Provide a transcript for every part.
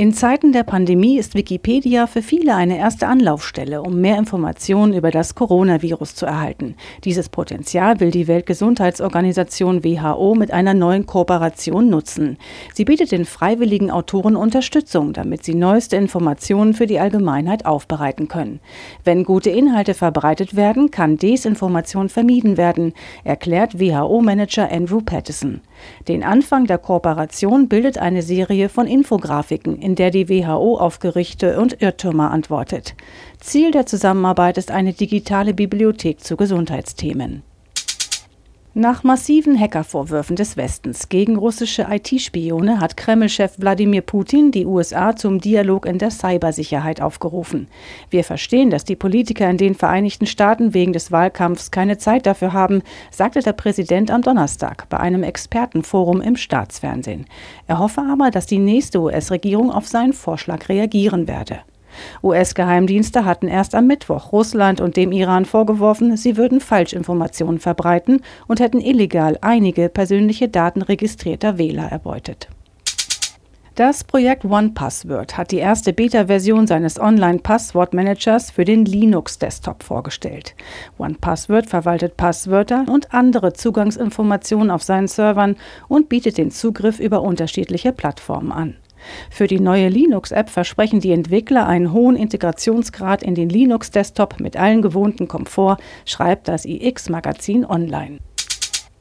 In Zeiten der Pandemie ist Wikipedia für viele eine erste Anlaufstelle, um mehr Informationen über das Coronavirus zu erhalten. Dieses Potenzial will die Weltgesundheitsorganisation WHO mit einer neuen Kooperation nutzen. Sie bietet den freiwilligen Autoren Unterstützung, damit sie neueste Informationen für die Allgemeinheit aufbereiten können. Wenn gute Inhalte verbreitet werden, kann Desinformation vermieden werden, erklärt WHO-Manager Andrew Pattison. Den Anfang der Kooperation bildet eine Serie von Infografiken, in der die WHO auf Gerichte und Irrtümer antwortet. Ziel der Zusammenarbeit ist eine digitale Bibliothek zu Gesundheitsthemen. Nach massiven Hackervorwürfen des Westens gegen russische IT-Spione hat Kreml-Chef Wladimir Putin die USA zum Dialog in der Cybersicherheit aufgerufen. Wir verstehen, dass die Politiker in den Vereinigten Staaten wegen des Wahlkampfs keine Zeit dafür haben, sagte der Präsident am Donnerstag bei einem Expertenforum im Staatsfernsehen. Er hoffe aber, dass die nächste US-Regierung auf seinen Vorschlag reagieren werde. US-Geheimdienste hatten erst am Mittwoch Russland und dem Iran vorgeworfen, sie würden Falschinformationen verbreiten und hätten illegal einige persönliche Daten registrierter Wähler erbeutet. Das Projekt OnePassword hat die erste Beta-Version seines Online-Passwortmanagers für den Linux-Desktop vorgestellt. OnePassword verwaltet Passwörter und andere Zugangsinformationen auf seinen Servern und bietet den Zugriff über unterschiedliche Plattformen an. Für die neue Linux-App versprechen die Entwickler einen hohen Integrationsgrad in den Linux-Desktop mit allen gewohnten Komfort, schreibt das iX-Magazin online.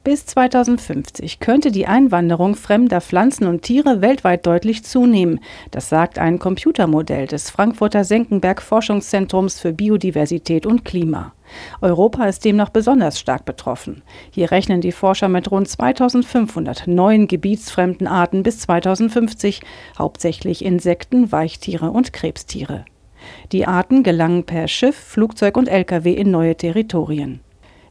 Bis 2050 könnte die Einwanderung fremder Pflanzen und Tiere weltweit deutlich zunehmen. Das sagt ein Computermodell des Frankfurter Senckenberg Forschungszentrums für Biodiversität und Klima. Europa ist demnach besonders stark betroffen. Hier rechnen die Forscher mit rund 2500 neuen gebietsfremden Arten bis 2050, hauptsächlich Insekten, Weichtiere und Krebstiere. Die Arten gelangen per Schiff, Flugzeug und Lkw in neue Territorien.